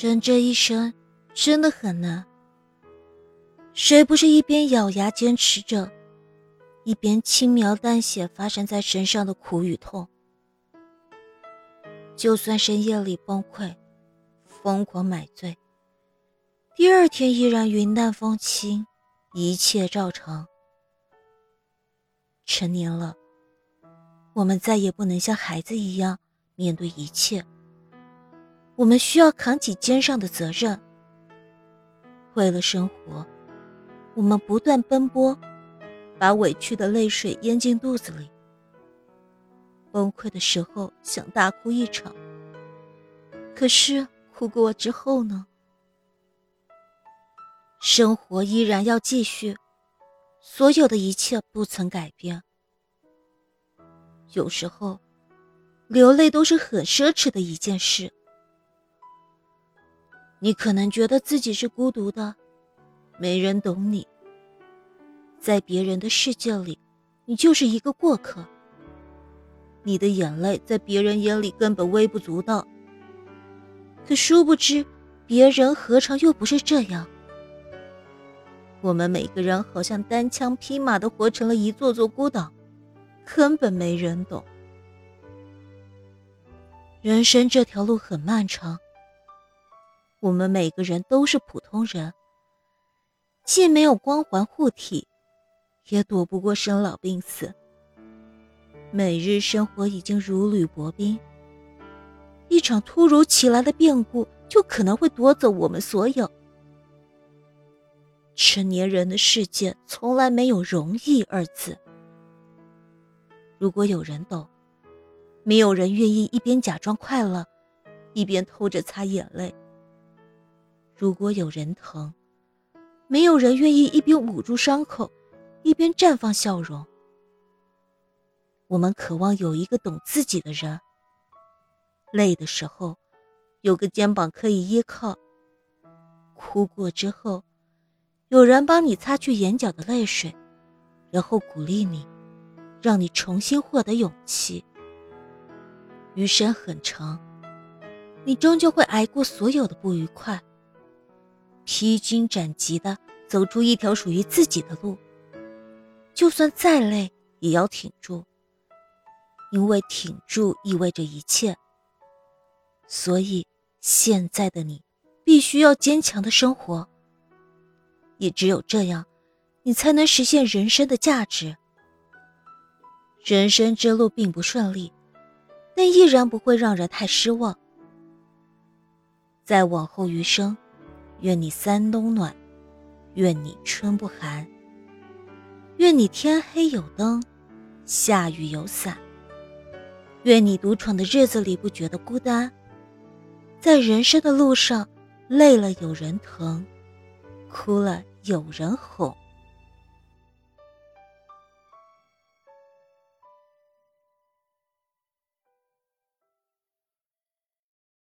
人这一生真的很难。谁不是一边咬牙坚持着，一边轻描淡写发生在身上的苦与痛？就算深夜里崩溃，疯狂买醉，第二天依然云淡风轻，一切照常。成年了，我们再也不能像孩子一样面对一切。我们需要扛起肩上的责任，为了生活，我们不断奔波，把委屈的泪水咽进肚子里。崩溃的时候想大哭一场，可是哭过之后呢？生活依然要继续，所有的一切不曾改变。有时候，流泪都是很奢侈的一件事。你可能觉得自己是孤独的，没人懂你，在别人的世界里，你就是一个过客。你的眼泪在别人眼里根本微不足道，可殊不知，别人何尝又不是这样？我们每个人好像单枪匹马的活成了一座座孤岛，根本没人懂。人生这条路很漫长，我们每个人都是普通人，既没有光环护体，也躲不过生老病死。每日生活已经如履薄冰，一场突如其来的变故就可能会夺走我们所有。成年人的世界从来没有容易二字。如果有人懂，没有人愿意一边假装快乐，一边偷着擦眼泪；如果有人疼，没有人愿意一边捂住伤口，一边绽放笑容。我们渴望有一个懂自己的人。累的时候，有个肩膀可以依靠；哭过之后，有人帮你擦去眼角的泪水，然后鼓励你，让你重新获得勇气。余生很长，你终究会挨过所有的不愉快，披荆斩棘的走出一条属于自己的路。就算再累，也要挺住。因为挺住意味着一切，所以现在的你必须要坚强的生活。也只有这样，你才能实现人生的价值。人生之路并不顺利，但依然不会让人太失望。在往后余生，愿你三冬暖，愿你春不寒，愿你天黑有灯，下雨有伞。愿你独闯的日子里不觉得孤单，在人生的路上，累了有人疼，哭了有人哄。